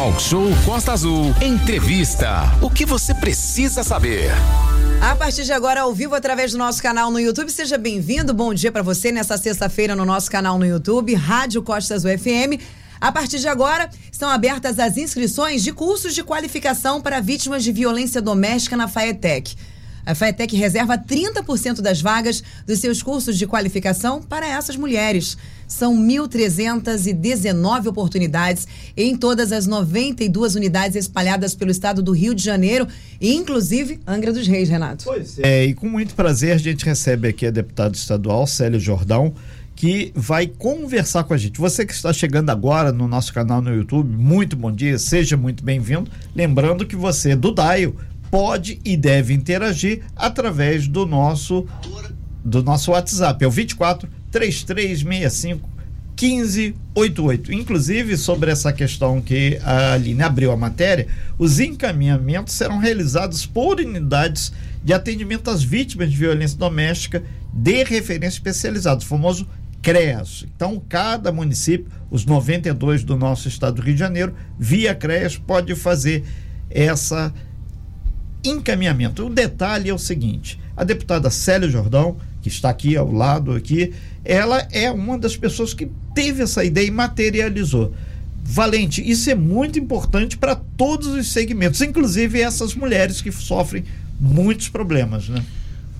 Talk Show Costa Azul. Entrevista. O que você precisa saber? A partir de agora, ao vivo, através do nosso canal no YouTube. Seja bem-vindo. Bom dia para você nessa sexta-feira no nosso canal no YouTube, Rádio Costa Azul FM. A partir de agora, estão abertas as inscrições de cursos de qualificação para vítimas de violência doméstica na FAETEC. A FAETEC reserva 30% das vagas dos seus cursos de qualificação para essas mulheres. São 1.319 oportunidades em todas as 92 unidades espalhadas pelo estado do Rio de Janeiro, inclusive Angra dos Reis, Renato. Pois é, e com muito prazer a gente recebe aqui a deputada estadual Célio Jordão, que vai conversar com a gente. Você que está chegando agora no nosso canal no YouTube, muito bom dia, seja muito bem-vindo. Lembrando que você do Daio pode e deve interagir através do nosso do nosso WhatsApp, é o 24 3365 1588. Inclusive, sobre essa questão que a Aline abriu a matéria, os encaminhamentos serão realizados por unidades de atendimento às vítimas de violência doméstica de referência especializada, o famoso CREAS. Então, cada município, os 92 do nosso estado do Rio de Janeiro, via CREAS, pode fazer essa encaminhamento. O detalhe é o seguinte: a deputada Célia Jordão, que está aqui ao lado aqui, ela é uma das pessoas que teve essa ideia e materializou. Valente, isso é muito importante para todos os segmentos, inclusive essas mulheres que sofrem muitos problemas, né?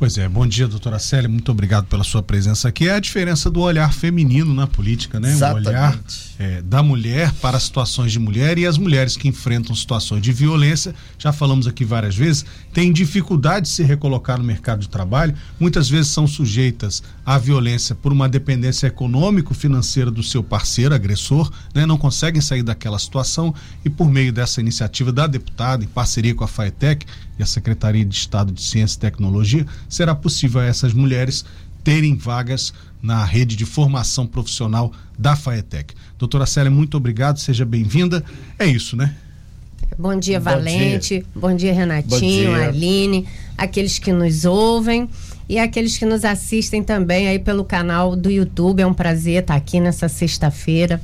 Pois é, bom dia, doutora Célia, muito obrigado pela sua presença aqui. É a diferença do olhar feminino na política, né? Exatamente. O olhar é, da mulher para situações de mulher e as mulheres que enfrentam situações de violência, já falamos aqui várias vezes, têm dificuldade de se recolocar no mercado de trabalho, muitas vezes são sujeitas à violência por uma dependência econômico-financeira do seu parceiro, agressor, né? Não conseguem sair daquela situação e por meio dessa iniciativa da deputada, em parceria com a FAETEC e a Secretaria de Estado de Ciência e Tecnologia, será possível a essas mulheres terem vagas na rede de formação profissional da FAETEC. Doutora Célia, muito obrigado, seja bem-vinda. É isso, né? Bom dia, Bom Valente. dia. Bom dia, Renatinho, Bom dia. Aline, aqueles que nos ouvem e aqueles que nos assistem também aí pelo canal do YouTube. É um prazer estar aqui nessa sexta-feira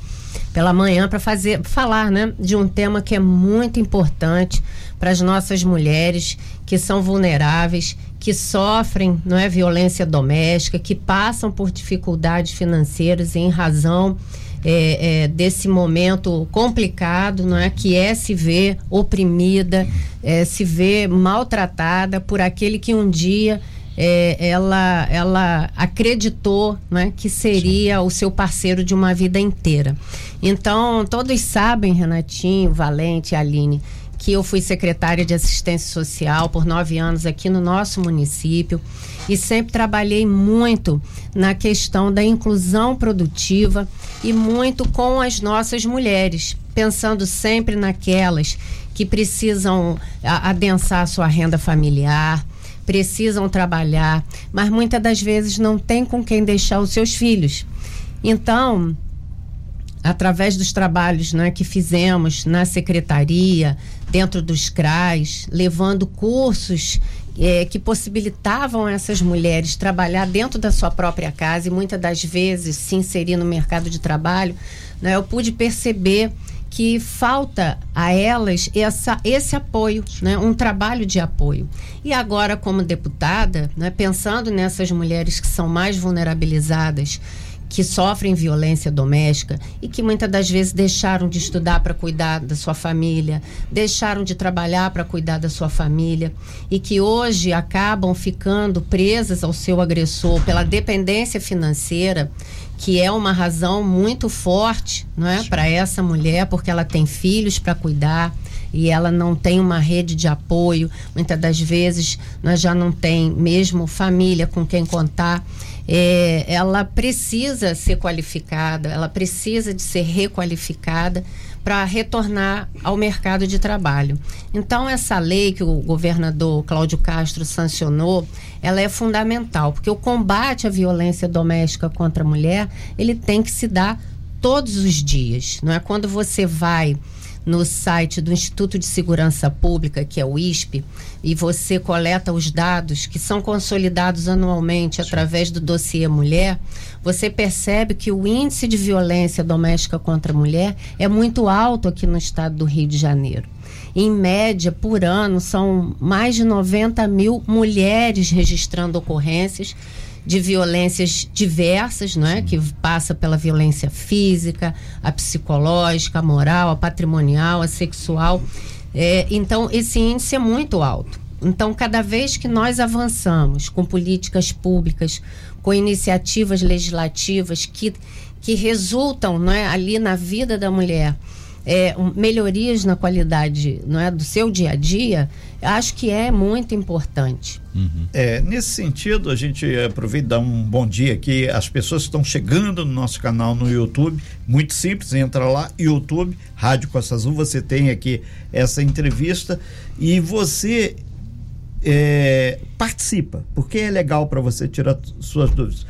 pela manhã para fazer falar, né, de um tema que é muito importante para as nossas mulheres que são vulneráveis, que sofrem, não é, violência doméstica, que passam por dificuldades financeiras em razão é, é, desse momento complicado, não é? Que é se ver oprimida, é, se ver maltratada por aquele que um dia é, ela, ela acreditou né, que seria o seu parceiro de uma vida inteira. Então, todos sabem, Renatinho, Valente, Aline, que eu fui secretária de assistência social por nove anos aqui no nosso município e sempre trabalhei muito na questão da inclusão produtiva e muito com as nossas mulheres, pensando sempre naquelas que precisam a- adensar sua renda familiar, precisam trabalhar, mas muitas das vezes não tem com quem deixar os seus filhos. Então, através dos trabalhos né, que fizemos na secretaria, dentro dos CRAs, levando cursos eh, que possibilitavam essas mulheres trabalhar dentro da sua própria casa e muitas das vezes se inserir no mercado de trabalho, né, eu pude perceber que falta a elas essa, esse apoio, né, um trabalho de apoio. E agora, como deputada, né, pensando nessas mulheres que são mais vulnerabilizadas, que sofrem violência doméstica e que muitas das vezes deixaram de estudar para cuidar da sua família, deixaram de trabalhar para cuidar da sua família e que hoje acabam ficando presas ao seu agressor pela dependência financeira, que é uma razão muito forte, não é, para essa mulher, porque ela tem filhos para cuidar e ela não tem uma rede de apoio, muitas das vezes nós já não tem mesmo família com quem contar. É, ela precisa ser qualificada, ela precisa de ser requalificada para retornar ao mercado de trabalho. Então essa lei que o governador Cláudio Castro sancionou, ela é fundamental, porque o combate à violência doméstica contra a mulher, ele tem que se dar todos os dias, não é quando você vai no site do Instituto de Segurança Pública, que é o ISP, e você coleta os dados que são consolidados anualmente através do dossiê Mulher, você percebe que o índice de violência doméstica contra a mulher é muito alto aqui no estado do Rio de Janeiro. Em média, por ano, são mais de 90 mil mulheres registrando ocorrências de violências diversas, não é? Que passa pela violência física, a psicológica, a moral, a patrimonial, a sexual. É, então, esse índice é muito alto. Então, cada vez que nós avançamos com políticas públicas, com iniciativas legislativas que, que resultam não é, ali na vida da mulher, é, melhorias na qualidade não é, do seu dia a dia, acho que é muito importante. Uhum. É, nesse sentido, a gente aproveita e dá um bom dia aqui. As pessoas estão chegando no nosso canal no YouTube, muito simples, entra lá, YouTube, Rádio Costa Azul, você tem aqui essa entrevista e você é, participa, porque é legal para você tirar suas dúvidas.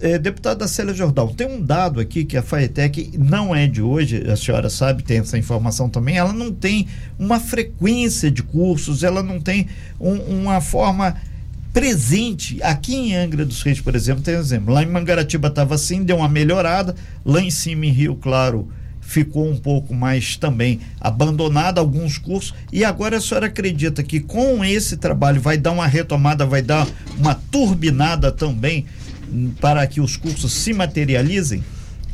É, deputada Célia Jordão, tem um dado aqui que a FAETEC não é de hoje, a senhora sabe, tem essa informação também, ela não tem uma frequência de cursos, ela não tem um, uma forma presente. Aqui em Angra dos Reis, por exemplo, tem um exemplo. Lá em Mangaratiba estava assim, deu uma melhorada. Lá em cima, em Rio Claro, ficou um pouco mais também abandonado alguns cursos. E agora a senhora acredita que com esse trabalho vai dar uma retomada, vai dar uma turbinada também para que os cursos se materializem?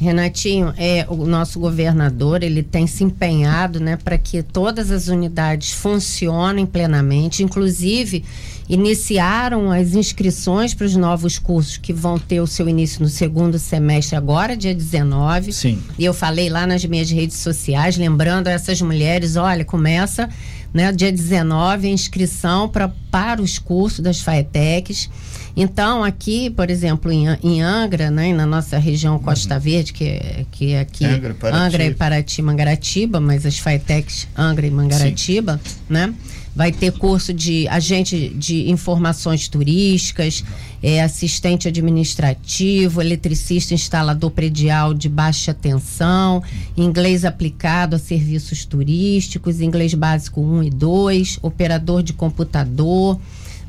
Renatinho, é, o nosso governador ele tem se empenhado né, para que todas as unidades funcionem plenamente, inclusive iniciaram as inscrições para os novos cursos que vão ter o seu início no segundo semestre, agora, dia 19. Sim. E eu falei lá nas minhas redes sociais, lembrando a essas mulheres: olha, começa né, dia 19 a inscrição pra, para os cursos das FAETECs. Então, aqui, por exemplo, em, em Angra, né, na nossa região Costa uhum. Verde, que, é, que é aqui Angra, Paraty. Angra e Paraty, Mangaratiba, mas as FAETECs Angra e Mangaratiba, Sim. né? Vai ter curso de agente de informações turísticas, é, assistente administrativo, eletricista instalador predial de baixa tensão, inglês aplicado a serviços turísticos, inglês básico 1 e 2, operador de computador,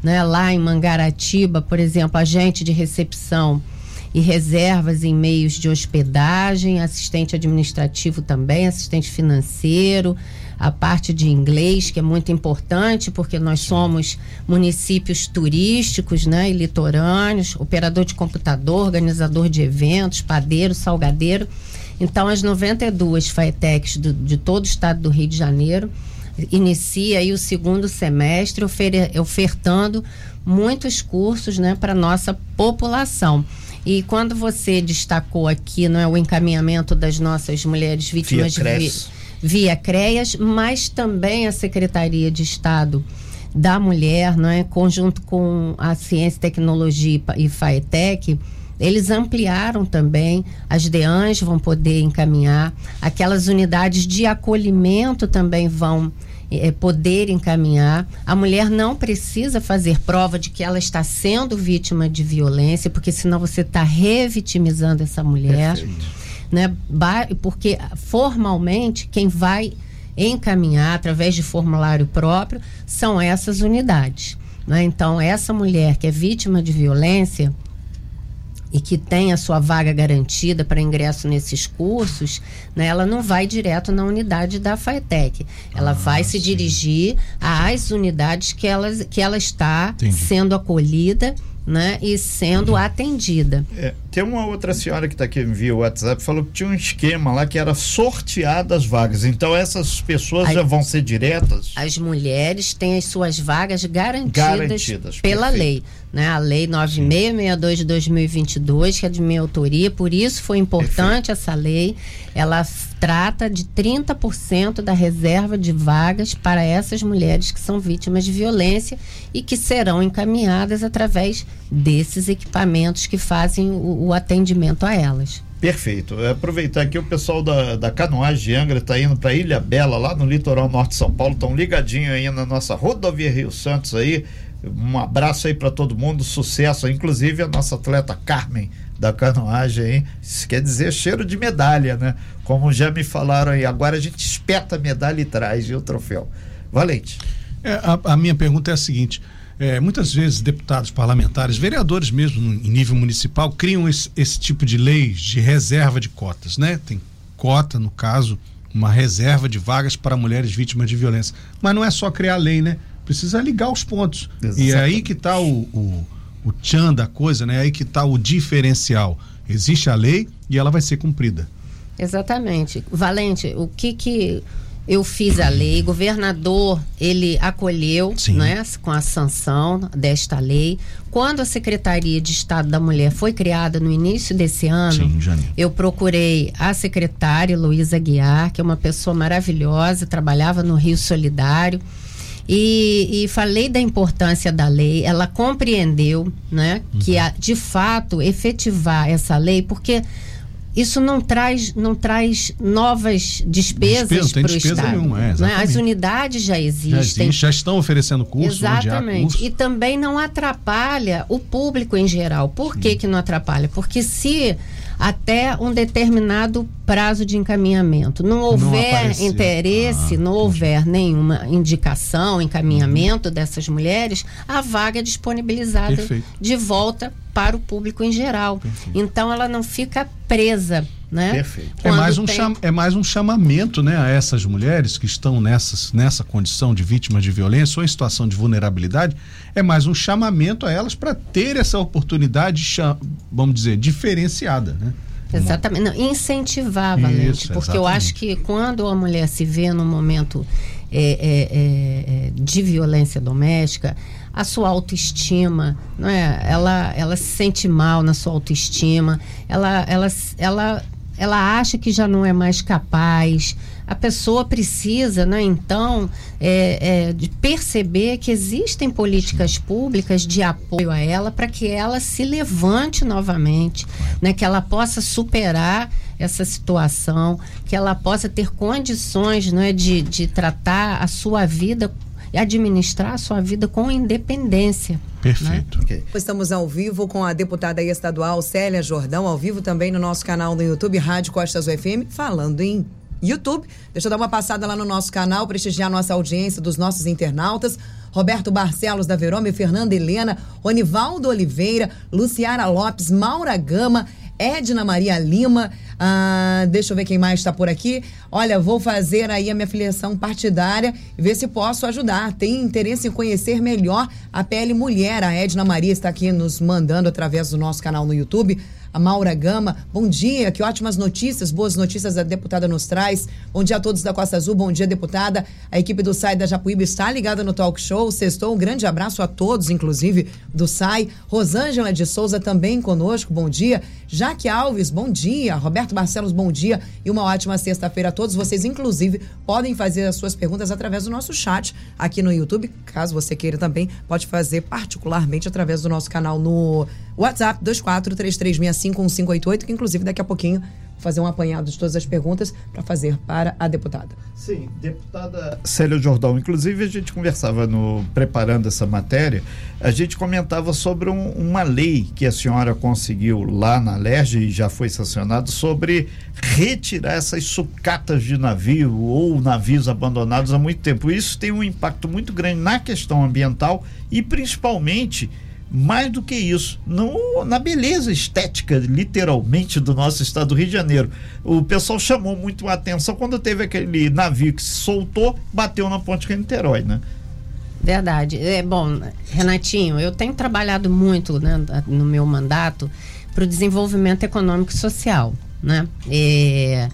né? Lá em Mangaratiba, por exemplo, agente de recepção e reservas em meios de hospedagem, assistente administrativo também, assistente financeiro, a parte de inglês, que é muito importante, porque nós somos municípios turísticos né, e litorâneos, operador de computador, organizador de eventos, padeiro, salgadeiro. Então, as 92 FAETECs do, de todo o estado do Rio de Janeiro inicia aí o segundo semestre ofertando muitos cursos né, para nossa população. E quando você destacou aqui não é, o encaminhamento das nossas mulheres vítimas via, vi, via CREAS, mas também a Secretaria de Estado da Mulher, não é, conjunto com a Ciência, Tecnologia e FAETEC, eles ampliaram também, as DEANs vão poder encaminhar, aquelas unidades de acolhimento também vão é, poder encaminhar. A mulher não precisa fazer prova de que ela está sendo vítima de violência, porque senão você está revitimizando essa mulher. Né? Porque formalmente quem vai encaminhar através de formulário próprio são essas unidades. Né? Então, essa mulher que é vítima de violência, e que tem a sua vaga garantida para ingresso nesses cursos, né, ela não vai direto na unidade da FAETEC. Ela ah, vai se dirigir às unidades que ela, que ela está Entendi. sendo acolhida né, e sendo uhum. atendida. É, tem uma outra senhora que está aqui via WhatsApp falou que tinha um esquema lá que era sorteada as vagas. Então essas pessoas as, já vão ser diretas? As mulheres têm as suas vagas garantidas, garantidas pela perfeito. lei. Né? A lei 9662 de 2022, que é de minha autoria, por isso foi importante perfeito. essa lei. Ela trata de 30% da reserva de vagas para essas mulheres que são vítimas de violência e que serão encaminhadas através desses equipamentos que fazem o, o atendimento a elas. Perfeito. Aproveitar que o pessoal da, da canoagem de Angra está indo para Ilha Bela, lá no litoral norte de São Paulo, estão ligadinho aí na nossa rodovia Rio Santos aí. Um abraço aí para todo mundo, sucesso, inclusive a nossa atleta Carmen da canoagem, hein? Isso quer dizer cheiro de medalha, né? Como já me falaram aí, agora a gente espeta a medalha e traz o troféu. Valente. É, a, a, minha pergunta é a seguinte: é, muitas vezes deputados, parlamentares, vereadores mesmo em nível municipal criam esse, esse tipo de leis de reserva de cotas, né? Tem cota, no caso, uma reserva de vagas para mulheres vítimas de violência. Mas não é só criar lei, né? Precisa ligar os pontos. Exatamente. E é aí que está o, o, o tchan da coisa, né? É aí que está o diferencial. Existe a lei e ela vai ser cumprida. Exatamente. Valente, o que que eu fiz a lei, o governador ele acolheu né, com a sanção desta lei. Quando a Secretaria de Estado da Mulher foi criada no início desse ano, Sim, eu procurei a secretária Luísa Guiar, que é uma pessoa maravilhosa, trabalhava no Rio Solidário. E, e, falei da importância da lei, ela compreendeu né, uhum. que a, de fato efetivar essa lei, porque isso não traz, não traz novas despesas para o Estado. Nenhuma, é, né? As unidades já existem. Já, já estão oferecendo curso. Exatamente. Curso. E também não atrapalha o público em geral. Por que, que não atrapalha? Porque se até um determinado prazo de encaminhamento. Não houver não interesse, ah, não houver nenhuma indicação, encaminhamento uhum. dessas mulheres, a vaga é disponibilizada Perfeito. de volta para o público em geral. Perfeito. Então ela não fica presa. Né? Perfeito. É mais, um tem... cham, é mais um chamamento né, a essas mulheres que estão nessas, nessa condição de vítimas de violência ou em situação de vulnerabilidade, é mais um chamamento a elas para ter essa oportunidade, vamos dizer, diferenciada. Né? Exatamente. Não, incentivar, Valente. Isso, porque exatamente. eu acho que quando a mulher se vê num momento é, é, é, é de violência doméstica, a sua autoestima, não é? Ela, ela se sente mal na sua autoestima, ela, ela, ela, ela acha que já não é mais capaz. A pessoa precisa, né, então, é, é, de perceber que existem políticas públicas de apoio a ela para que ela se levante novamente, né, que ela possa superar essa situação, que ela possa ter condições né, de, de tratar a sua vida administrar a sua vida com independência. Perfeito. Né? Okay. Estamos ao vivo com a deputada estadual Célia Jordão, ao vivo também no nosso canal no YouTube, Rádio Costas UFM, falando em YouTube. Deixa eu dar uma passada lá no nosso canal, prestigiar nossa audiência dos nossos internautas. Roberto Barcelos da Verome, Fernanda Helena, Onivaldo Oliveira, Luciara Lopes, Maura Gama, Edna Maria Lima, ah, deixa eu ver quem mais está por aqui. Olha, vou fazer aí a minha filiação partidária e ver se posso ajudar. Tem interesse em conhecer melhor a pele mulher. A Edna Maria está aqui nos mandando através do nosso canal no YouTube a Maura Gama. Bom dia, que ótimas notícias, boas notícias a deputada nos traz. Bom dia a todos da Costa Azul, bom dia, deputada. A equipe do SAI da Japuíba está ligada no talk show. Sextou, um grande abraço a todos, inclusive do SAI. Rosângela de Souza também conosco, bom dia. Jaque Alves, bom dia. Roberto Barcelos, bom dia. E uma ótima sexta-feira a todos. Vocês, inclusive, podem fazer as suas perguntas através do nosso chat aqui no YouTube. Caso você queira também, pode fazer particularmente através do nosso canal no WhatsApp 2433651588, que inclusive daqui a pouquinho fazer um apanhado de todas as perguntas para fazer para a deputada. Sim, deputada Célia Jordão. Inclusive, a gente conversava no preparando essa matéria, a gente comentava sobre um, uma lei que a senhora conseguiu lá na LERJ e já foi sancionado sobre retirar essas sucatas de navio ou navios abandonados há muito tempo. Isso tem um impacto muito grande na questão ambiental e principalmente mais do que isso, no, na beleza estética, literalmente, do nosso estado do Rio de Janeiro. O pessoal chamou muito a atenção quando teve aquele navio que se soltou, bateu na ponte de Niterói, né? Verdade. É bom, Renatinho, eu tenho trabalhado muito né, no meu mandato para o desenvolvimento econômico e social, né? É,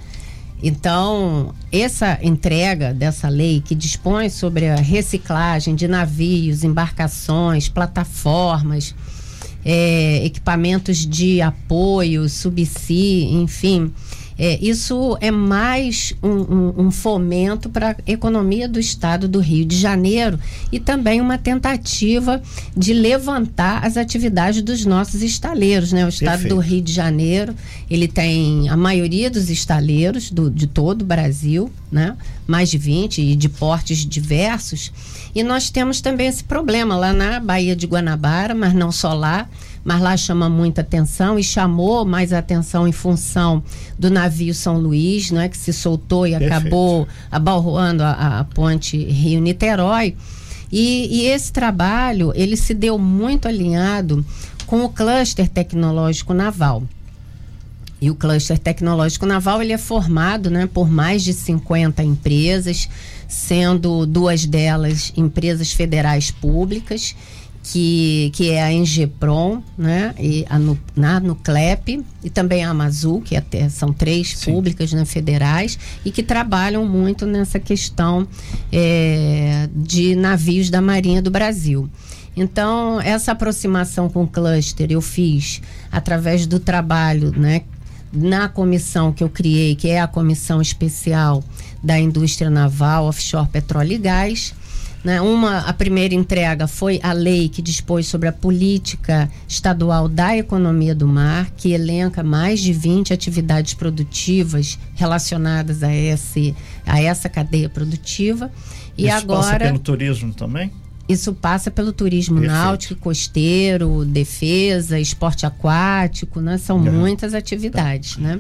então, essa entrega dessa lei que dispõe sobre a reciclagem de navios, embarcações, plataformas, é, equipamentos de apoio, subsídio, enfim, é, isso é mais um, um, um fomento para a economia do estado do Rio de Janeiro e também uma tentativa de levantar as atividades dos nossos estaleiros. Né? O estado Perfeito. do Rio de Janeiro ele tem a maioria dos estaleiros do, de todo o Brasil, né? mais de 20 e de portes diversos. E nós temos também esse problema lá na Baía de Guanabara, mas não só lá, mas lá chama muita atenção e chamou mais atenção em função do navio São Luís, né, que se soltou e Perfeito. acabou abalroando a, a ponte Rio-Niterói. E, e esse trabalho ele se deu muito alinhado com o cluster tecnológico naval. E o cluster tecnológico naval ele é formado né, por mais de 50 empresas, sendo duas delas empresas federais públicas, que, que é a Engeprom, né, e a, Nu- na Nuclep, e também a Amazul, que até são três Sim. públicas né, federais, e que trabalham muito nessa questão é, de navios da Marinha do Brasil. Então, essa aproximação com o cluster eu fiz através do trabalho, né, na comissão que eu criei, que é a comissão especial da indústria naval, offshore, petróleo e gás. Né? Uma, a primeira entrega foi a lei que dispôs sobre a política estadual da economia do mar, que elenca mais de 20 atividades produtivas relacionadas a, esse, a essa cadeia produtiva. E Isso passa agora. pelo turismo também? Isso passa pelo turismo Perfeito. náutico, costeiro, defesa, esporte aquático, né? São Uhum. muitas atividades, né?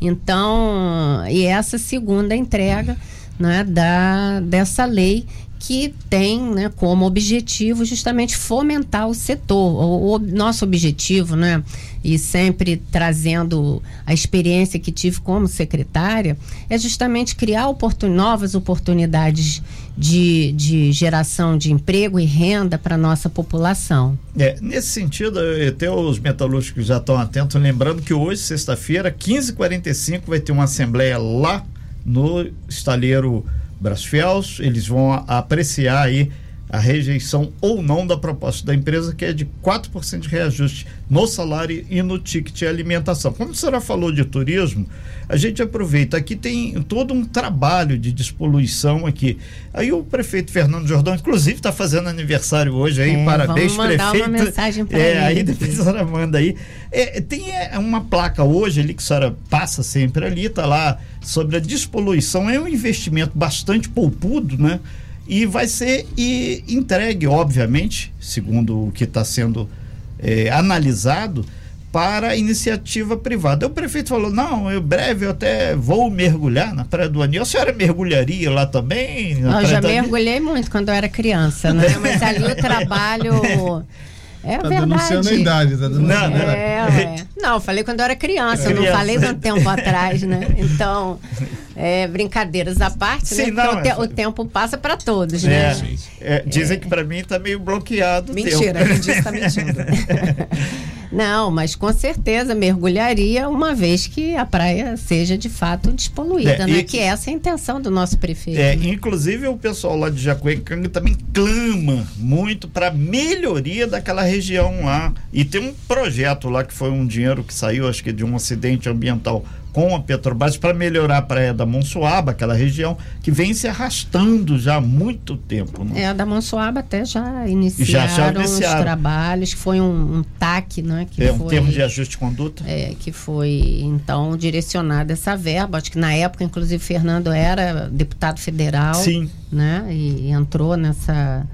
Então, e essa segunda entrega, né, da dessa lei que tem, né, como objetivo justamente fomentar o setor. O, o nosso objetivo, né, e sempre trazendo a experiência que tive como secretária, é justamente criar oportun, novas oportunidades de, de geração de emprego e renda para a nossa população. É, nesse sentido, até os metalúrgicos já estão atentos, lembrando que hoje, sexta-feira, 15h45, vai ter uma assembleia lá no estaleiro Brasfels. Eles vão apreciar aí a rejeição ou não da proposta da empresa, que é de 4% de reajuste no salário e no ticket alimentação. Como a senhora falou de turismo, a gente aproveita. Aqui tem todo um trabalho de despoluição aqui. Aí o prefeito Fernando Jordão, inclusive, está fazendo aniversário hoje aí. É, Parabéns, vamos mandar prefeito. uma mensagem pra é, ele. aí depois a senhora manda aí. É, tem é, uma placa hoje ali que a senhora passa sempre ali, tá lá sobre a despoluição. É um investimento bastante poupudo, né? E vai ser e entregue, obviamente, segundo o que está sendo é, analisado, para a iniciativa privada. O prefeito falou: não, eu breve eu até vou mergulhar na Praia do Anil. A senhora mergulharia lá também? na Eu já mergulhei muito quando eu era criança, né? Mas ali o trabalho. É Tá verdade. denunciando a idade, tá denunciando Não, a não. idade. É, ué. Não, eu falei quando eu era criança, eu não Criança. falei tanto tempo atrás, né? Então, é, brincadeiras à parte, Sim, né? Porque não, o, te- é- o tempo passa para todos, É, né? é, dizem que para mim está meio bloqueado. Mentira, quem disse tá mentindo. Não, mas com certeza mergulharia uma vez que a praia seja de fato despoluída, É, né? e- Que essa é a intenção do nosso prefeito. É, né? inclusive o pessoal lá de Jacuecanga também clama muito para melhoria daquela região lá. E tem um projeto lá que foi um dinheiro que saiu, acho que de um acidente ambiental com a Petrobras para melhorar a praia da Monsuaba, aquela região que vem se arrastando já há muito tempo. Né? É, a da Mansoaba até já iniciaram, Já- já iniciaram. os trabalhos, que foi um, um TAC, né? Que É, um foi, termo de ajuste de conduta. é, que foi, então, direcionada essa verba. Acho que na época, inclusive, Fernando era deputado federal. Sim. Né? E, e entrou nessa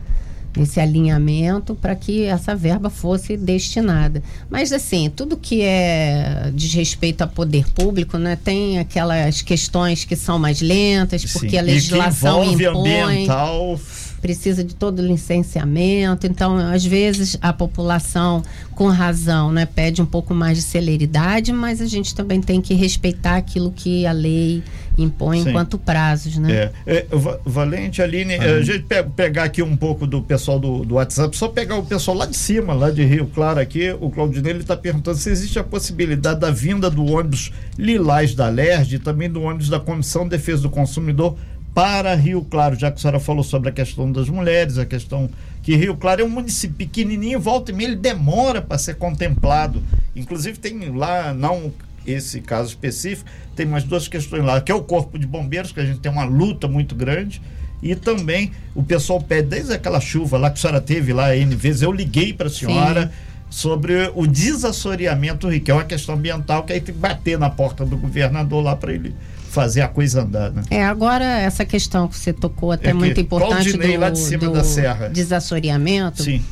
nesse alinhamento para que essa verba fosse destinada. Mas assim, tudo que é diz respeito a poder público, né, tem aquelas questões que são mais lentas, porque Sim. a legislação e que envolve impõe ambiental. Precisa de todo o licenciamento. Então, às vezes, a população, com razão, né, pede um pouco mais de celeridade, mas a gente também tem que respeitar aquilo que a lei impõe Sim. enquanto prazos, né? É, é, Va- Valente, Aline, é, a gente pe- pegar aqui um pouco do pessoal do, do WhatsApp, só pegar o pessoal lá de cima, lá de Rio Claro aqui, o Claudinei ele está perguntando se existe a possibilidade da vinda do ônibus Lilás da LERJ e também do ônibus da Comissão de Defesa do Consumidor para Rio Claro, já que a senhora falou sobre a questão das mulheres, a questão que Rio Claro é um município pequenininho, volta e meia, ele demora para ser contemplado. Inclusive tem lá, não esse caso específico, tem mais duas questões lá, que é o Corpo de Bombeiros, que a gente tem uma luta muito grande, e também o pessoal pede, desde aquela chuva lá que a senhora teve lá N vezes, eu liguei para a senhora sobre o desassoreamento, que é uma questão ambiental, que aí tem que bater na porta do governador lá para ele fazer a coisa andar, né? É, agora essa questão que você tocou até É que muito importante Claudinei, do, lá de cima do da serra. desassoreamento. Sim.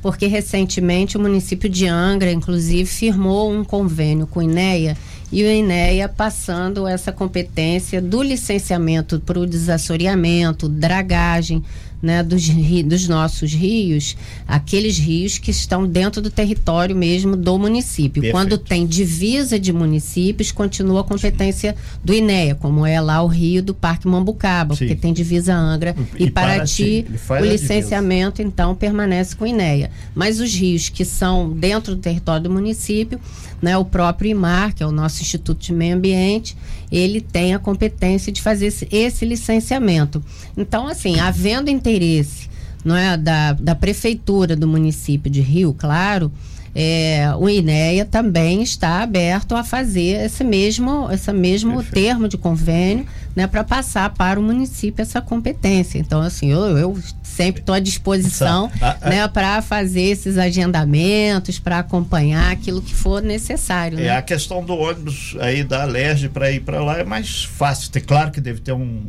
porque recentemente o município de Angra, inclusive, firmou um convênio com o INEA e o INEA passando essa competência do licenciamento para o desassoreamento, dragagem, né, dos, dos nossos rios, aqueles rios que estão dentro do território mesmo do município. Perfeito. Quando tem divisa de municípios, continua a competência Sim. do INEA, como é lá o rio do Parque Mambucaba, Sim. porque tem divisa Angra e, e Paraty. Paraty o licenciamento, então, permanece com o INEA. Mas os rios que são dentro do território do município, né, o próprio IMAR, que é o nosso Instituto de Meio Ambiente, ele tem a competência de fazer esse, esse licenciamento. Então, assim, havendo interesse não é, da, da prefeitura do município de Rio Claro, é, o INEA também está aberto a fazer esse mesmo, esse mesmo termo de convênio né, para passar para o município essa competência. Então, assim, eu, eu sempre estou à disposição né, para fazer esses agendamentos, para acompanhar aquilo que for necessário. É, né? a questão do ônibus aí da Alerj para ir para lá é mais fácil. Tem, claro que deve ter um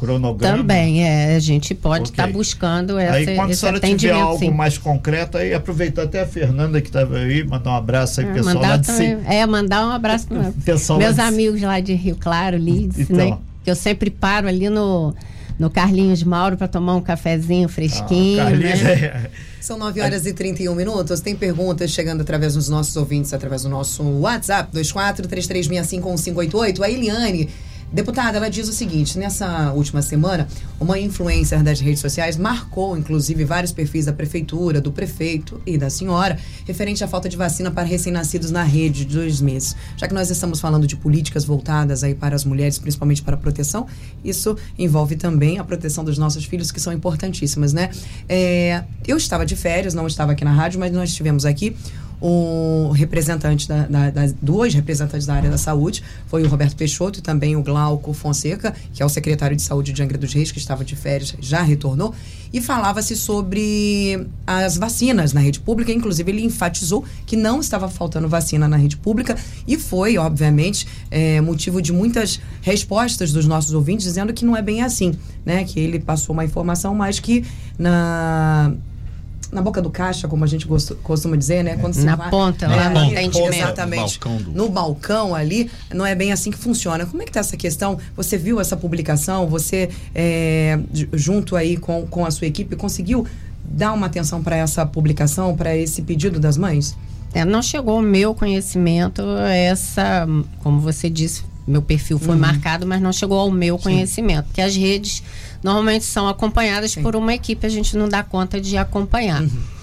cronograma. Também, é. A gente pode estar okay. tá buscando essa, aí, quando a senhora tiver algo sim. mais concreto, aí aproveitar até a Fernanda que estava aí, mandar um abraço aí, é, pessoal lá de também, É, mandar um abraço para meus lá amigos lá de Rio Claro, Lides, então. né? Que eu sempre paro ali no, no Carlinhos Mauro para tomar um cafezinho fresquinho. Ah, né? É. São 9 horas e 31 minutos. Tem perguntas chegando através dos nossos ouvintes, através do nosso WhatsApp, 24 3365 1588. A Eliane Deputada, ela diz o seguinte: nessa última semana, uma influencer das redes sociais marcou, inclusive, vários perfis da prefeitura, do prefeito e da senhora, referente à falta de vacina para recém-nascidos na rede de dois meses. Já que nós estamos falando de políticas voltadas aí para as mulheres, principalmente para a proteção, isso envolve também a proteção dos nossos filhos, que são importantíssimas, né? É, eu estava de férias, não estava aqui na rádio, mas nós estivemos aqui um representante da, da, da, dois representantes da área da saúde, foi o Roberto Peixoto e também o Glauco Fonseca, que é o secretário de saúde de Angra dos Reis, que estava de férias, já retornou, e falava-se sobre as vacinas na rede pública, inclusive ele enfatizou que não estava faltando vacina na rede pública e foi, obviamente, é, motivo de muitas respostas dos nossos ouvintes dizendo que não é bem assim, né? Que ele passou uma informação, mas que na na boca do caixa, como a gente costuma dizer, né? Quando na vai, ponta, lá no atendimento. Exatamente. Balcão do... No balcão ali, não é bem assim que funciona. Como é que está essa questão? Você viu essa publicação? Você, é, junto aí com, com a sua equipe, conseguiu dar uma atenção para essa publicação, para esse pedido das mães? É, não chegou ao meu conhecimento essa, como você disse, meu perfil foi uhum. marcado, mas não chegou ao meu Sim. conhecimento, porque as redes normalmente são acompanhadas Sim. por uma equipe, a gente não dá conta de acompanhar. Uhum.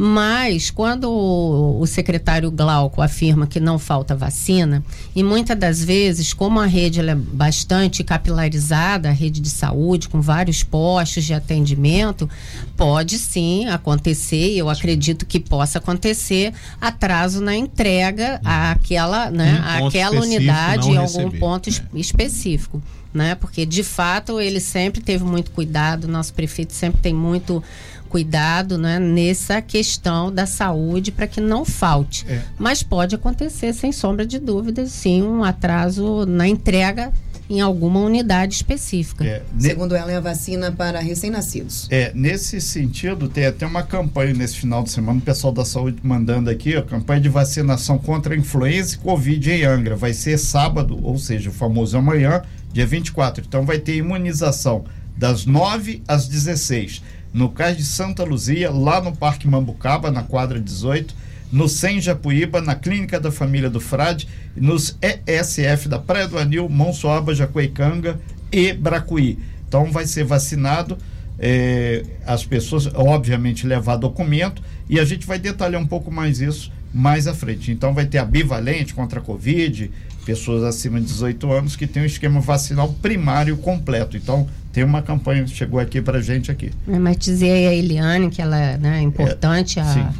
Mas quando o, secretário Glauco afirma que não falta vacina, e muitas das vezes, como a rede é bastante capilarizada, a rede de saúde, com vários postos de atendimento, pode sim acontecer, e eu acredito que possa acontecer, atraso na entrega àquela, né, um àquela unidade em algum receber. ponto é. específico. Né? Porque de fato ele sempre teve muito cuidado, nosso prefeito sempre tem muito cuidado né, nessa questão da saúde para que não falte. É. Mas pode acontecer, sem sombra de dúvida, sim, um atraso na entrega em alguma unidade específica. É, Segundo ela, é a vacina para recém-nascidos. É, nesse sentido, tem até uma campanha nesse final de semana, o pessoal da saúde mandando aqui, a campanha de vacinação contra a influenza e Covid em Angra. Vai ser sábado, ou seja, o famoso amanhã, dia 24. Então vai ter imunização das 9 às 16 no Cais de Santa Luzia, lá no Parque Mambucaba, na quadra 18, no SEM Japuíba, na Clínica da Família do Frade, nos ESF da Praia do Anil, Monsoaba, Jacuecanga e Bracuí. Então vai ser vacinado eh, as pessoas, obviamente, levar documento e a gente vai detalhar um pouco mais isso mais à frente. Então vai ter a bivalente contra a Covid, pessoas acima de 18 anos que tem um esquema vacinal primário completo. Então tem uma campanha que chegou aqui para gente aqui. É, mas dizer a Eliane que ela né, é importante é, a,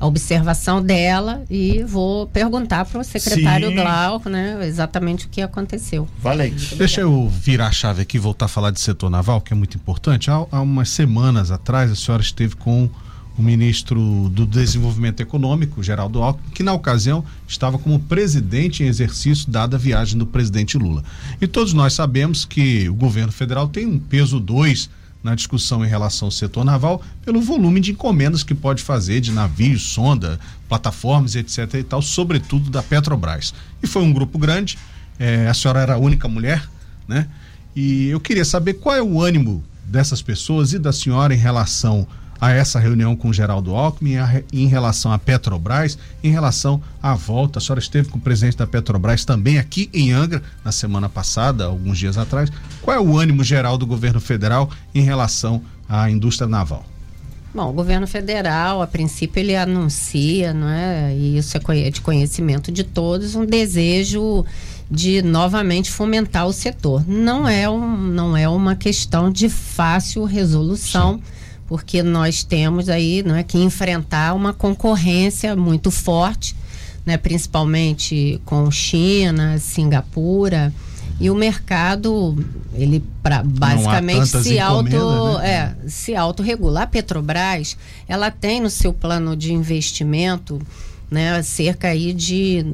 a, observação dela e vou perguntar para o secretário sim. Glauco né, exatamente o que aconteceu. Valente. Deixa eu virar a chave aqui e voltar a falar de setor naval, que é muito importante. Há, há umas semanas atrás a senhora esteve com o ministro do Desenvolvimento Econômico, Geraldo Alckmin, que na ocasião estava como presidente em exercício dada a viagem do presidente Lula. E todos nós sabemos que o governo federal tem um peso 2 na discussão em relação ao setor naval pelo volume de encomendas que pode fazer de navios, sonda, plataformas, etc. e tal, sobretudo da Petrobras. E foi um grupo grande, é, a senhora era a única mulher, né? E eu queria saber qual é o ânimo dessas pessoas e da senhora em relação a essa reunião com o Geraldo Alckmin, em relação à Petrobras, em relação à volta. A senhora esteve com o presidente da Petrobras também aqui em Angra, na semana passada, alguns dias atrás. Qual é o ânimo geral do governo federal em relação à indústria naval? Bom, o governo federal, a princípio, ele anuncia, não é? E isso é de conhecimento de todos, um desejo de novamente fomentar o setor. Não é, um, não é uma questão de fácil resolução. Sim porque nós temos aí não é, que enfrentar uma concorrência muito forte, né, principalmente com China, Singapura. E o mercado, ele pra, basicamente se auto, né? é, se autorregula. A Petrobras, ela tem no seu plano de investimento né, cerca aí de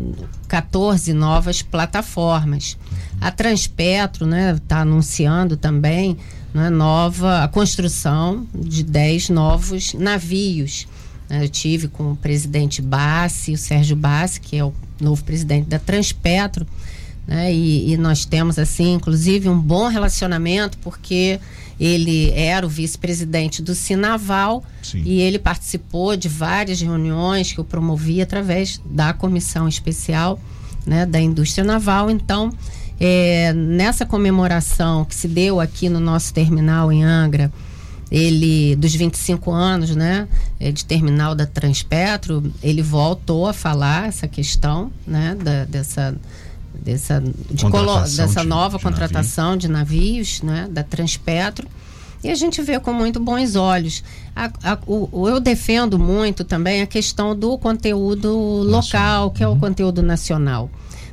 14 novas plataformas. A Transpetro está né, tá anunciando também né, nova, a construção de 10 novos navios. Né, eu tive com o presidente Bassi, o Sérgio Bassi, que é o novo presidente da Transpetro, né, e, e nós temos, assim, inclusive, um bom relacionamento, porque ele era o vice-presidente do Sinaval Sim. e ele participou de várias reuniões que eu promovi através da comissão especial né, da indústria naval. Então, é, nessa comemoração que se deu aqui no nosso terminal em Angra, ele dos 25 anos, né, é, de terminal da Transpetro, ele voltou a falar essa questão, né, da, dessa dessa de colo, dessa de, nova de contratação navio. de navios, né, da Transpetro. E a gente vê com muito bons olhos. A, a, o, eu defendo muito também a questão do conteúdo local, que é o uhum. conteúdo nacional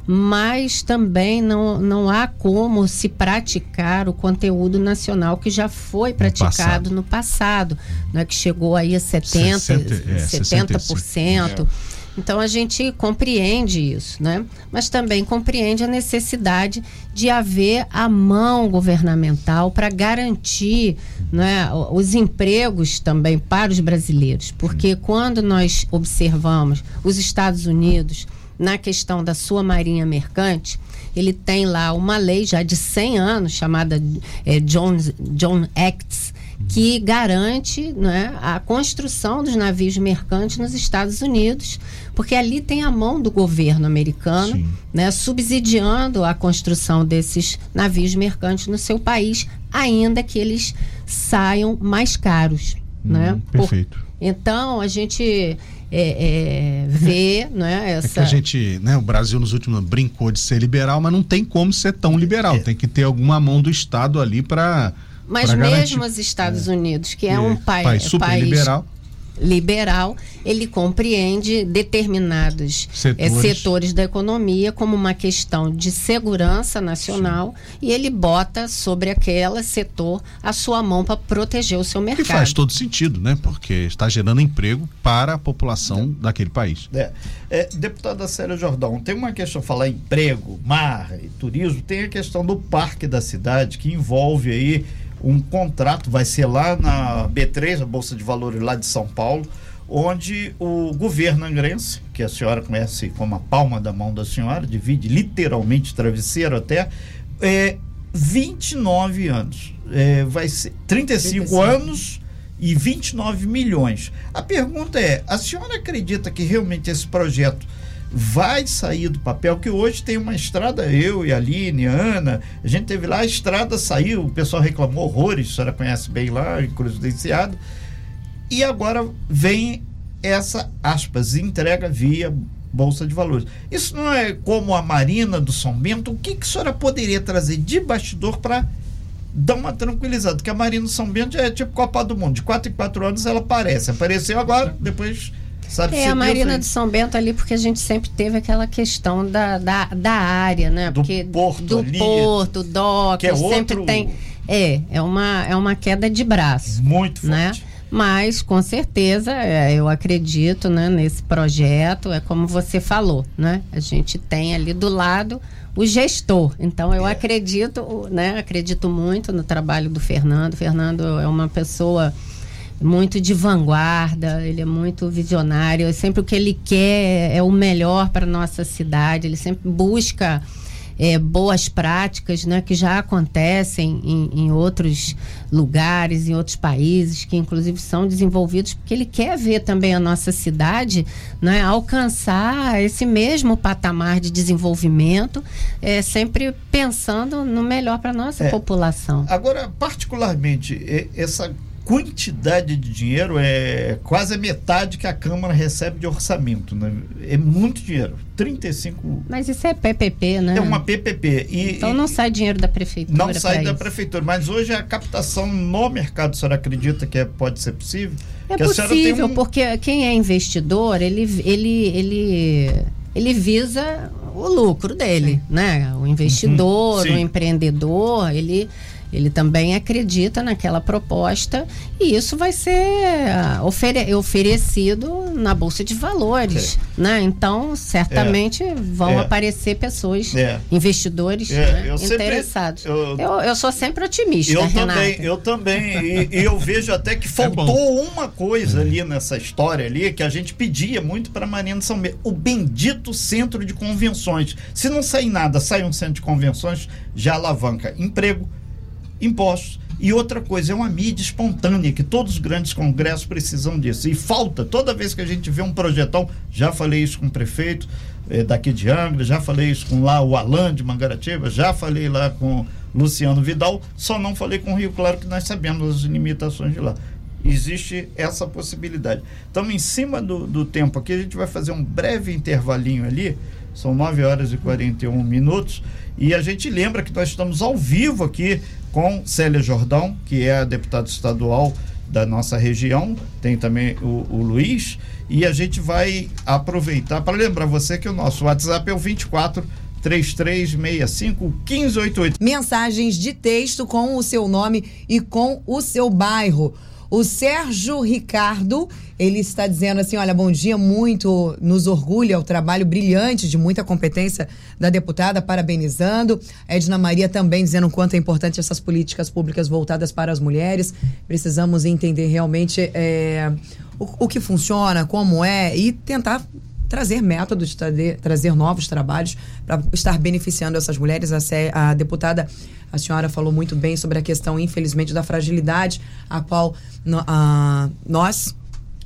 mas também não, não há como se praticar o conteúdo nacional que já foi praticado no passado, no passado né, que chegou aí a 70%, 60, é, 70%. É. Então a gente compreende isso, né? Mas também compreende a necessidade de haver a mão governamental para garantir né, os empregos também para os brasileiros. Porque quando nós observamos os Estados Unidos, na questão da sua marinha mercante, ele tem lá uma lei já de 100 anos, chamada é, John, John Acts, que garante né, a construção dos navios mercantes nos Estados Unidos, porque ali tem a mão do governo americano né, subsidiando a construção desses navios mercantes no seu país, ainda que eles saiam mais caros. Hum, né? Perfeito. Por, então, a gente é, é, ver, né? Essa... É que a gente, né? O Brasil nos últimos anos brincou de ser liberal, mas não tem como ser tão liberal. É. Tem que ter alguma mão do Estado ali para mas mesmo os Estados é. Unidos, que é, um pai, país super país liberal, liberal, ele compreende determinados setores. É, setores. da economia como uma questão de segurança nacional Sim. e ele bota sobre aquele setor a sua mão para proteger o seu mercado. E faz todo sentido, né? Porque está gerando emprego para a população é. daquele país. É. é. deputada Célia Jordão, tem uma questão, falar emprego, mar e turismo, tem a questão do parque da cidade que envolve aí um contrato, vai ser lá na B3, a Bolsa de Valores lá de São Paulo, onde o governo angrense, que a senhora conhece como a palma da mão da senhora, divide literalmente travesseiro até, é 29 anos. É, vai ser 35, 35 anos e 29 milhões. A pergunta é: a senhora acredita que realmente esse projeto vai sair do papel, que hoje tem uma estrada, eu e a Aline, a Ana, a gente teve lá, a estrada saiu, o pessoal reclamou horrores, a senhora conhece bem lá, em Cruz do Enseado, e agora vem essa, aspas, entrega via Bolsa de Valores. Isso não é como a Marina do São Bento, o que, que a senhora poderia trazer de bastidor para dar uma tranquilizada? Porque a Marina do São Bento é tipo Copa do Mundo, de 4 em 4 anos ela aparece, apareceu agora, depois Sabe é, a Marina de São Bento ali, porque a gente sempre teve aquela questão da, da, da área, né? Do porque porto Do ali, porto, dock, que é sempre outro... tem... É, é uma, é uma queda de braço. Muito né? forte. Mas, com certeza, é, eu acredito né, nesse projeto, é como você falou, né? A gente tem ali do lado o gestor. Então, eu é. acredito, né? Acredito muito no trabalho do Fernando. O Fernando é uma pessoa muito de vanguarda, ele é muito visionário. Sempre o que ele quer é o melhor para nossa cidade. Ele sempre busca é, boas práticas né, que já acontecem em, em, outros lugares, em outros países, que inclusive são desenvolvidos, porque ele quer ver também a nossa cidade né, alcançar esse mesmo patamar de desenvolvimento, é, sempre pensando no melhor para a nossa é, população. Agora, particularmente, essa quantidade de dinheiro é quase a metade que a Câmara recebe de orçamento. Né? É muito dinheiro. 35. Mas isso é PPP, né? É uma PPP. E, então não sai dinheiro da prefeitura. Não sai da isso. prefeitura. Mas hoje a captação no mercado, a senhora acredita que é, pode ser possível? É possível, um... porque quem é investidor, ele, ele, ele, ele visa o lucro dele, Sim. né? O investidor, uhum. o empreendedor, ele ele também acredita naquela proposta e isso vai ser ah, ofere oferecido na Bolsa de Valores. É. Né? Então, certamente é. vão é. aparecer pessoas, é. investidores é, né? interessados. Sempre, eu, eu, eu, sou sempre otimista. Eu Renata. também, eu também. e, e, eu vejo até que faltou uma coisa ali nessa história ali que a gente pedia muito para Marina São Meio. O bendito centro de convenções. Se não sair nada, sai um centro de convenções, já alavanca emprego impostos. E outra coisa, é uma mídia espontânea, que todos os grandes congressos precisam disso. E falta, toda vez que a gente vê um projetão, já falei isso com o prefeito eh, daqui de Angra, já falei isso com lá o Alan de Mangaratiba, já falei lá com Luciano Vidal, só não falei com o Rio Claro, que nós sabemos as limitações de lá. Existe essa possibilidade. Então, em cima do, do tempo aqui, a gente vai fazer um breve intervalinho ali, são 9 horas e 41 minutos, e a gente lembra que nós estamos ao vivo aqui com Célia Jordão, que é a deputada estadual da nossa região, tem também o, o Luiz, e a gente vai aproveitar para lembrar você que o nosso WhatsApp é o 24 3365 1588. Mensagens de texto com o seu nome e com o seu bairro. O Sérgio Ricardo, ele está dizendo assim: olha, bom dia, muito nos orgulha o trabalho brilhante de muita competência da deputada, parabenizando. Edna Maria também dizendo o quanto é importante essas políticas públicas voltadas para as mulheres. Precisamos entender realmente é, o, o que funciona, como é e tentar trazer métodos, trazer, novos trabalhos para estar beneficiando essas mulheres. A, a, deputada, a senhora falou muito bem sobre a questão, infelizmente, da fragilidade a qual a, nós,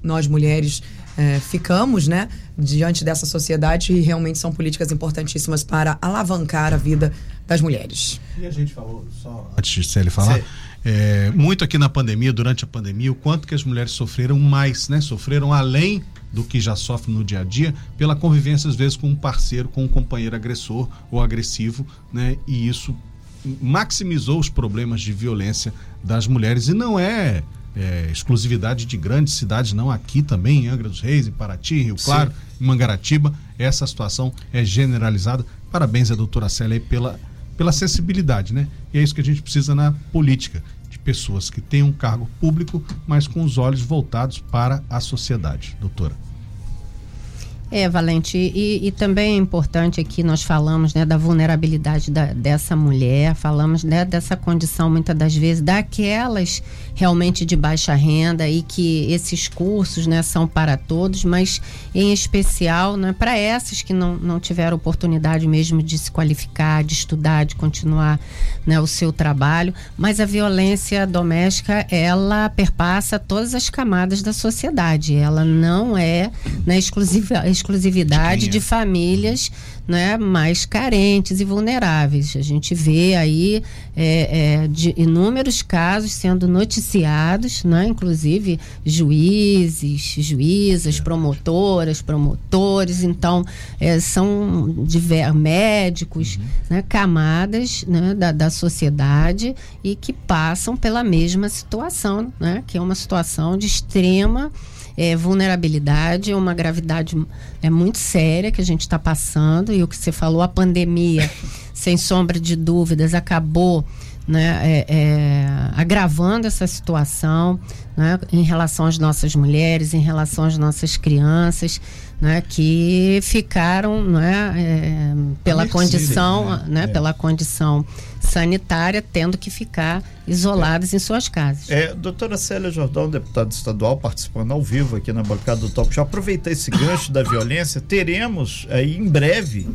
nós mulheres, é, ficamos, né, diante dessa sociedade e realmente são políticas importantíssimas para alavancar a vida das mulheres. E a gente falou, só antes de Célia falar, é, muito aqui na pandemia, durante a pandemia, o quanto que as mulheres sofreram mais, né? Sofreram além do que já sofre no dia a dia pela convivência às vezes com um parceiro, com um companheiro agressor ou agressivo, né? E isso maximizou os problemas de violência das mulheres e não é, é exclusividade de grandes cidades, não aqui também em Angra dos Reis, em Paraty, Rio Claro, Sim. em Mangaratiba, essa situação é generalizada. Parabéns a doutora Célia pela pela sensibilidade, né? E é isso que a gente precisa na política pessoas que têm um cargo público, mas com os olhos voltados para a sociedade. Doutora. É, Valente, e, e, também é importante aqui nós falamos né, da vulnerabilidade da, dessa mulher, falamos né, dessa condição muitas das vezes daquelas realmente de baixa renda e que esses cursos né, são para todos, mas em especial né, para essas que não, não tiveram oportunidade mesmo de se qualificar, de estudar, de continuar né, o seu trabalho. Mas a violência doméstica, ela perpassa todas as camadas da sociedade. Ela não é né, exclusiva, exclusividade de, de famílias né, mais carentes e vulneráveis. A gente vê aí é, é, de inúmeros casos sendo noticiados, né, inclusive juízes, juízas, promotoras, promotores. Então, é, são diver, médicos, uhum. né, camadas né, da, da sociedade e que passam pela mesma situação, né, que é uma situação de extrema é, vulnerabilidade, é uma gravidade é muito séria que a gente está passando. E o que você falou, a pandemia, sem sombra de dúvidas, acabou né, é, é, agravando essa situação né, em relação às nossas mulheres, em relação às nossas crianças, né, que ficaram né, é, pela condição, né, né, pela condição sanitária, tendo que ficar isoladas em suas casas. É, doutora Célia Jordão, deputada estadual, participando ao vivo aqui na bancada do Talk Show. Aproveitar esse gancho da violência, teremos aí em breve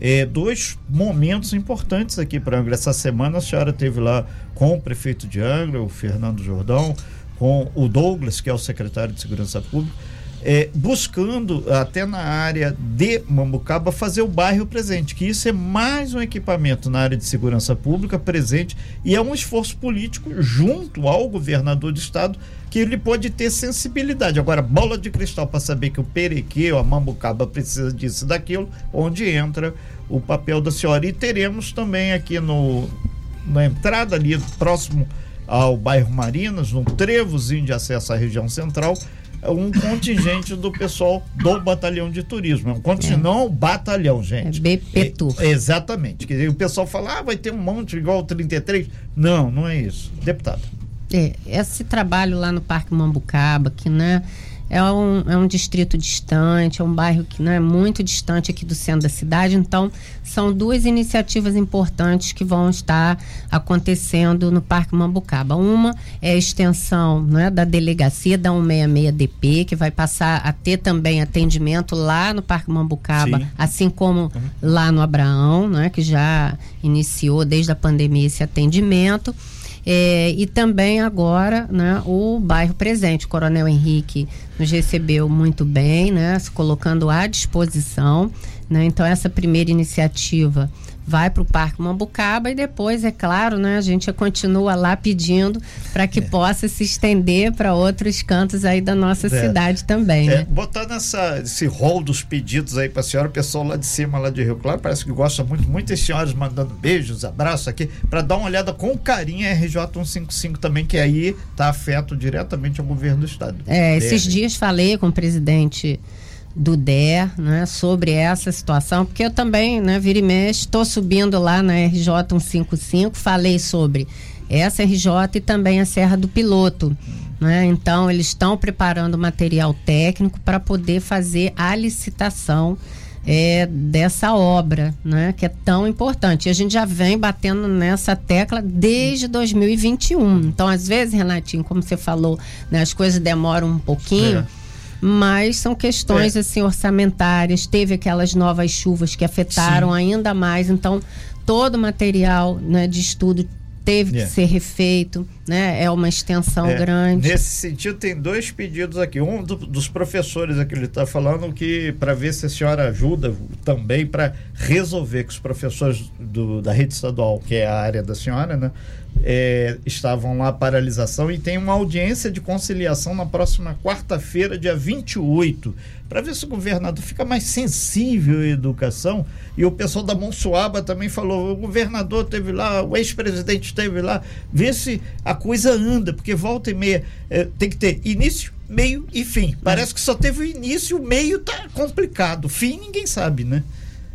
é, dois momentos importantes aqui para Angra. Essa semana a senhora teve lá com o prefeito de Angra, o Fernando Jordão, com o Douglas, que é o secretário de Segurança Pública, é, buscando até na área de Mambucaba fazer o bairro presente, que isso é mais um equipamento na área de segurança pública presente e é um esforço político junto ao governador do estado que ele pode ter sensibilidade. Agora, bola de cristal para saber que o Perequê ou a Mambucaba precisa disso daquilo, onde entra o papel da senhora. E teremos também aqui no, na entrada ali, próximo ao bairro Marinas, no trevozinho de acesso à região central, um contingente do pessoal do batalhão de turismo. É um contingente, é. não batalhão, gente. É BPTU. É, exatamente. Quer dizer, o pessoal fala, ah, vai ter um monte igual o 33. Não, não é isso. Deputado. É, esse trabalho lá no Parque Mambucaba, que né, é, um, é um distrito distante, é um bairro que não é muito distante aqui do centro da cidade, então são duas iniciativas importantes que vão estar acontecendo no Parque Mambucaba. Uma é a extensão né, da delegacia da 166DP, que vai passar a ter também atendimento lá no Parque Mambucaba, Sim. assim como uhum. lá no Abraão, né, que já iniciou desde a pandemia esse atendimento. É, e também agora né, o bairro presente. O Coronel Henrique nos recebeu muito bem, né, se colocando à disposição. Né, então, essa primeira iniciativa vai para o Parque Mambucaba e depois, é claro, né, a gente continua lá pedindo para que é. possa se estender para outros cantos aí da nossa é. cidade também. É, né? Botar nessa, esse rol dos pedidos aí para a senhora, o pessoal lá de cima, lá de Rio Claro, parece que gosta muito, muitas senhoras mandando beijos, abraços aqui, para dar uma olhada com carinho a RJ 155 também, que aí está afeto diretamente ao governo do estado. É, esses dias falei com o presidente do DER, né, sobre essa situação, porque eu também, né, vira e mexe, estou subindo lá na RJ 155, falei sobre essa RJ e também a Serra do Piloto. Né? Então, eles estão preparando material técnico para poder fazer a licitação é, dessa obra, né? que é tão importante. E a gente já vem batendo nessa tecla desde 2021. Então, às vezes, Renatinho, como você falou, né, as coisas demoram um pouquinho. É mas são questões é. assim orçamentárias. Teve aquelas novas chuvas que afetaram Sim. ainda mais, então todo o material né, de estudo teve yeah. que ser refeito, né? É uma extensão é, grande. Nesse sentido, tem dois pedidos aqui. Um do, dos professores aqui, ele está falando que para ver se a senhora ajuda também para resolver que os professores do, da rede estadual, que é a área da senhora, né? É, estavam lá paralisação e tem uma audiência de conciliação na próxima quarta-feira, dia 28 para ver se o governador fica mais sensível à educação. E o pessoal da Monsuaba também falou: o governador teve lá, o ex-presidente esteve lá, vê se a coisa anda, porque volta e meia é, tem que ter início, meio e fim. Parece que só teve o início, o meio tá complicado. O fim ninguém sabe, né?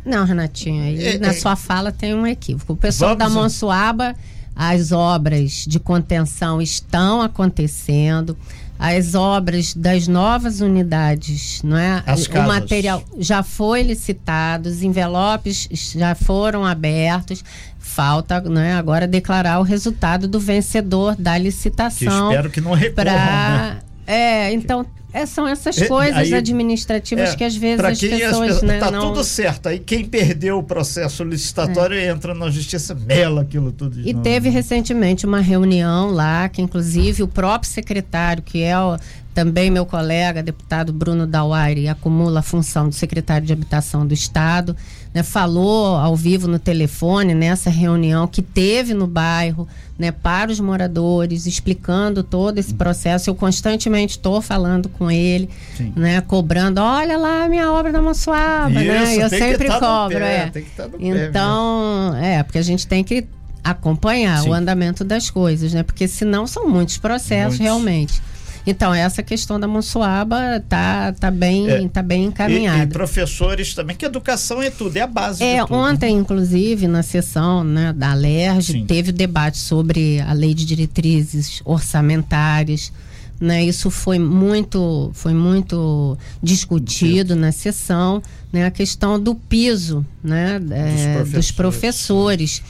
Não, Renatinho, aí é, na é, sua fala tem um equívoco. O pessoal da Monsuaba, as obras de contenção estão acontecendo as obras das novas unidades, não é? As o material já foi licitado, os envelopes já foram abertos. Falta, não é, agora declarar o resultado do vencedor da licitação. Que espero que não recorram, pra... né? É, então é, são essas coisas aí, administrativas é, que às vezes as pessoas. As, né, tá não... tudo certo. Aí quem perdeu o processo licitatório é. entra na justiça, mela aquilo tudo. e novo. teve recentemente uma reunião lá, que inclusive o próprio secretário, que é o, também meu colega, deputado Bruno Dauaire, acumula a função do secretário de Habitação do Estado, né, falou ao vivo no telefone nessa reunião que teve no bairro né, para os moradores, explicando todo esse processo. Eu constantemente estou falando com ele, né, cobrando, olha lá minha obra da Monsuaba, né? Eu sempre tá cobro, pé, é. Tá então, é, porque a gente tem que acompanhar Sim. o andamento das coisas, né? Porque senão são muitos processos muitos. realmente. Então, essa questão da Monsoaba tá, tá, bem, É. tá bem E, encaminhada. e professores também, que educação é tudo, é a base É, tudo. ontem, inclusive, na sessão né, da LERJ, Sim. teve o debate sobre a lei de diretrizes orçamentárias. Né, isso foi muito, foi muito discutido na sessão, né, a questão do piso né, é, dos professores.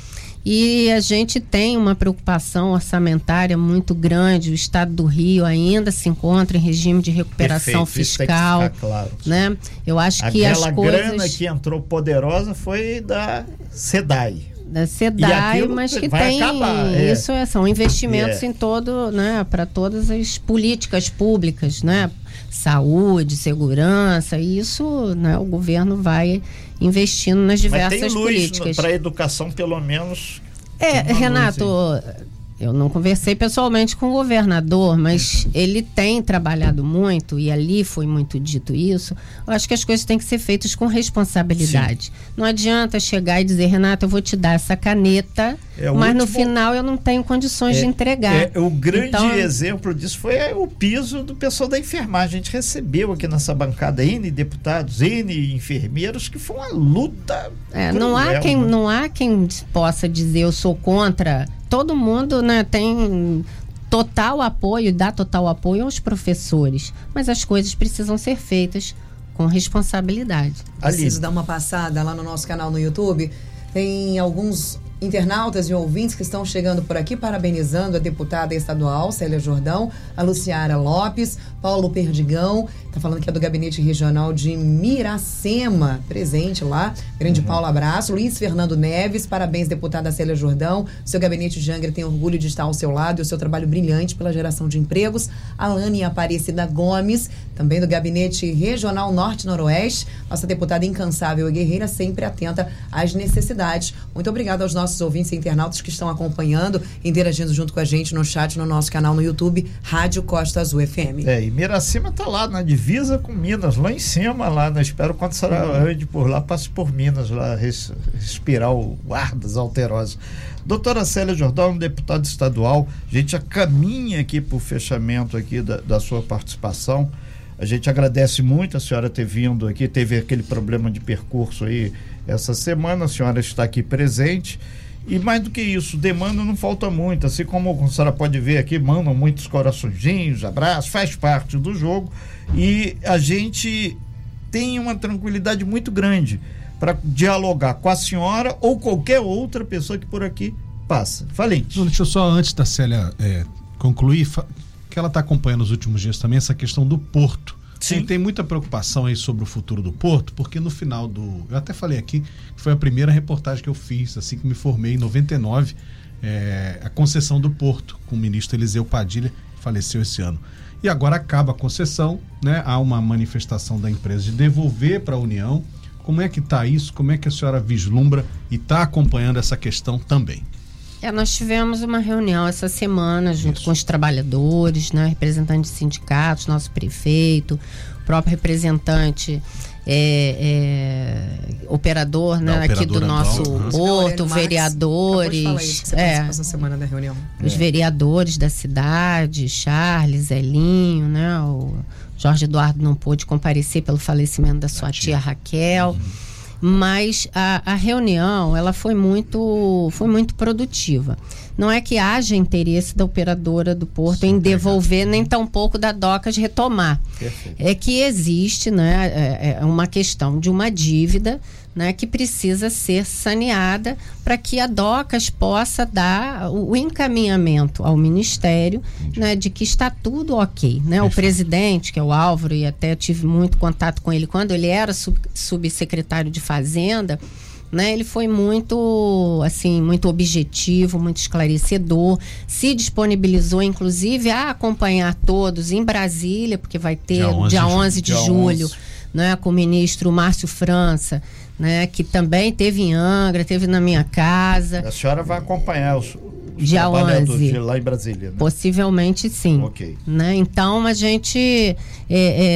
E a gente tem uma preocupação orçamentária muito grande. O estado do Rio ainda se encontra em regime de recuperação Perfeito, isso tem que fiscal. ficar claro. Né? Eu acho que Aquela as coisas grana que entrou poderosa foi da SEDAI. da SEDAI, mas que tem acabar, é. isso é, são investimentos É. em todo, né, para todas as políticas públicas, né, saúde, segurança, e isso, né, o governo vai investindo nas Mas diversas tem luz políticas. para a educação, pelo menos. É, Renato, luz eu não conversei pessoalmente com o governador, mas ele tem trabalhado muito e ali foi muito dito isso. Eu acho que as coisas têm que ser feitas com responsabilidade. Não adianta chegar e dizer, Renato, eu vou te dar essa caneta, É, mas no último- final eu não tenho condições de entregar. É, o grande Então, exemplo disso foi o piso do pessoal da enfermagem. A gente recebeu aqui nessa bancada N deputados, N enfermeiros, que foi uma luta. É, não há cruel, quem né? não há quem possa dizer eu sou contra. Todo mundo, né, tem total apoio, dá total apoio aos professores, mas as coisas precisam ser feitas com responsabilidade. Ali. Preciso dar uma passada lá no nosso canal no YouTube. Tem alguns internautas e ouvintes que estão chegando por aqui parabenizando a deputada estadual Célia Jordão, a Luciara Lopes, Paulo Perdigão, tá falando que é do gabinete regional de Miracema, presente lá. Grande Paulo, abraço. Luiz Fernando Neves, parabéns deputada Célia Jordão. Seu gabinete de Angra tem orgulho de estar ao seu lado e o seu trabalho brilhante pela geração de empregos. Alane Aparecida Gomes, também do gabinete regional Norte-Noroeste. Nossa deputada incansável e guerreira, sempre atenta às necessidades. Muito obrigada aos nossos ouvintes e internautas que estão acompanhando, interagindo junto com a gente no chat, no nosso canal no YouTube, Rádio Costa Azul FM. É, e Miracema tá lá na divisa com Minas, lá em cima, lá, né? Espero quando será Uhum. ande por lá, passe por Minas, lá, res- respirar o ar das alterosas. Doutora Célia Jordão, deputada estadual, a gente já caminha aqui para o fechamento aqui da, da sua participação. A gente agradece muito a senhora ter vindo aqui, teve aquele problema de percurso aí essa semana, a senhora está aqui presente. E mais do que isso, demanda não falta muito. Assim como a senhora pode ver aqui, mandam muitos coraçõezinhos, abraços, faz parte do jogo. E a gente tem uma tranquilidade muito grande para dialogar com a senhora ou qualquer outra pessoa que por aqui passa. Valente. Não, deixa eu só, antes da Célia é, concluir, que ela está acompanhando nos últimos dias também essa questão do porto. Sim. Tem, tem muita preocupação aí sobre o futuro do porto, porque no final do. Eu até falei aqui que foi a primeira reportagem que eu fiz, assim que me formei em 99, é, a concessão do porto, com o ministro Eliseu Padilha, faleceu esse ano. E agora acaba a concessão, né? Há uma manifestação da empresa de devolver para a União. Como é que está isso? Como é que a senhora vislumbra e está acompanhando essa questão também? É, nós tivemos uma reunião essa semana junto com os trabalhadores, né, representantes de sindicatos, nosso prefeito, o próprio representante é, é, operador, né, Da aqui do nosso atual, uhum. porto, Marques vereadores, isso, é, essa semana da reunião. os vereadores da cidade, Charles, Elinho, né? O Jorge Eduardo não pôde comparecer pelo falecimento da sua tia Raquel. Mas a, a reunião ela foi muito, foi muito produtiva. Não é que haja interesse da operadora do porto em devolver, nem tampouco da Docas retomar. Perfeito. É que existe né, é, é uma questão de uma dívida né, que precisa ser saneada para que a DOCAS possa dar o, o encaminhamento ao Ministério né, de que está tudo ok. Né? O presidente, que é o Álvaro, e até tive muito contato com ele quando ele era sub- subsecretário de Fazenda, né, ele foi muito assim muito objetivo, muito esclarecedor, se disponibilizou inclusive a acompanhar todos em Brasília, porque vai ter Dia 11 dia de 11 de Dia julho, 11. né, com o ministro Márcio França, né, que também teve em Angra, teve na minha casa, A senhora vai acompanhar os, os Dia trabalhadores 11. de lá em Brasília, né? possivelmente sim. Ok. né? Então a gente é,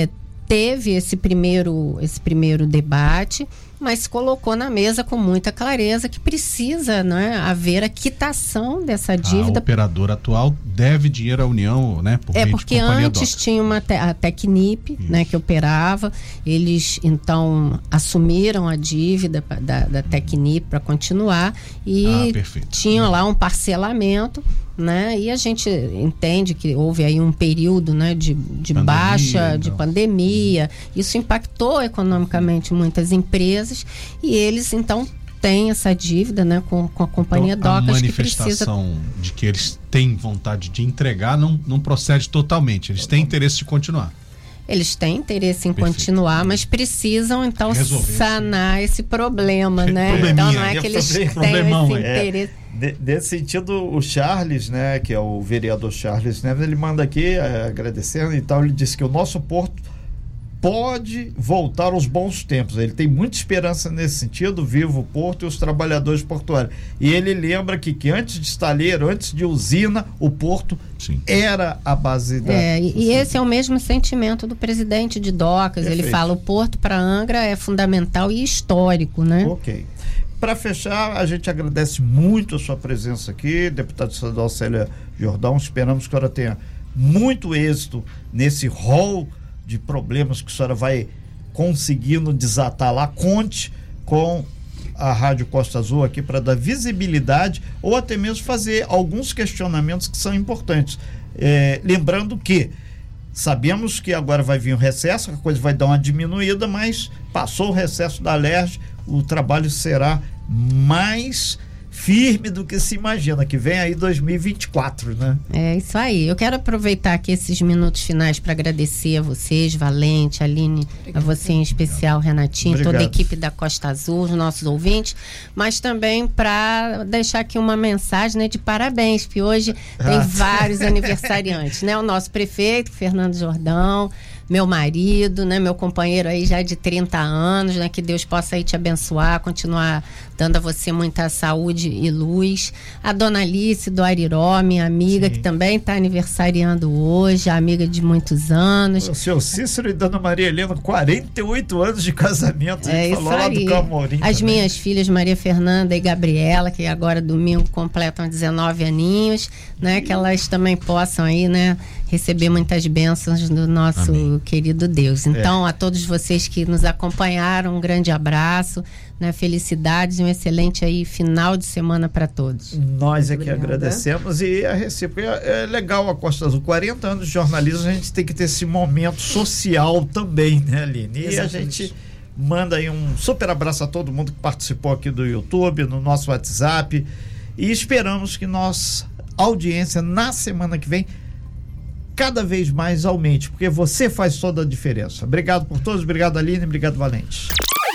é, teve esse primeiro, esse primeiro debate mas colocou na mesa com muita clareza que precisa né, haver a quitação dessa dívida. A operadora atual deve dinheiro à União, né? Por é porque antes tinha uma te a Tecnip, né, que operava. Eles então assumiram a dívida da, da Tecnip para continuar e ah, tinham lá um parcelamento né? E a gente entende que houve aí um período, né, de, de pandemia, baixa, então. de pandemia. Isso impactou economicamente muitas empresas e eles então têm essa dívida, né, com, com a companhia então, Docas a manifestação que precisa... de que eles têm vontade de entregar não, não procede totalmente. Eles têm interesse de continuar. Eles têm interesse em Perfeito. continuar, mas precisam então Resolver, sanar esse problema, né? Então não é que eles têm esse é. interesse. É. De, desse sentido, o Charles, né, que é o vereador Charles Neves, ele manda aqui é, agradecendo e tal. Ele disse que o nosso porto pode voltar aos bons tempos. Ele tem muita esperança nesse sentido, vivo o porto e os trabalhadores portuários. E ele lembra que, que antes de estaleiro, antes de usina, o porto Sim. era a base da. É, e, esse é o mesmo sentimento do presidente de Docas. Perfeito. Ele fala: o porto para Angra é fundamental e histórico, né? Ok. Para fechar, a gente agradece muito a sua presença aqui, deputado estadual Célia Jordão. Esperamos que a senhora tenha muito êxito nesse rol de problemas que a senhora vai conseguindo desatar lá. Conte com a Rádio Costa Azul aqui para dar visibilidade ou até mesmo fazer alguns questionamentos que são importantes. É, lembrando que sabemos que agora vai vir o recesso, a coisa vai dar uma diminuída, mas passou o recesso da LERJ, o trabalho será mais firme do que se imagina, que vem aí 2024, né? É isso aí. Eu quero aproveitar aqui esses minutos finais para agradecer a vocês, Valente, Aline, a você em especial, Renatinho, Obrigado. toda a equipe da Costa Azul, os nossos ouvintes, mas também para deixar aqui uma mensagem né, de parabéns, que hoje tem ah. vários aniversariantes, né? O nosso prefeito, Fernando Jordão, meu marido, né, meu companheiro aí já de 30 anos, né, que Deus possa aí te abençoar, continuar dando a você muita saúde e luz. A dona Alice do Ariró, minha amiga, Sim. que também está aniversariando hoje, amiga de muitos anos. O seu Cícero e Dona Maria Helena, 48 anos de casamento, é falou lá do Camorim. As também. minhas filhas, Maria Fernanda e Gabriela, que agora domingo completam 19 aninhos, né, que elas também possam aí, né, receber muitas bênçãos do nosso Amém. querido Deus. Então, é. a todos vocês que nos acompanharam, um grande abraço, né? Felicidades e um excelente aí final de semana para todos. Nós é que agradecemos e a recíproca é, é legal a Costa Azul. 40 anos de jornalismo, a gente tem que ter esse momento social também, né, Aline? E Exatamente. a gente manda aí um super abraço a todo mundo que participou aqui do YouTube, no nosso WhatsApp. E esperamos que nossa audiência na semana que vem cada vez mais aumente, porque você faz toda a diferença. Obrigado por todos, obrigado Aline, obrigado Valente.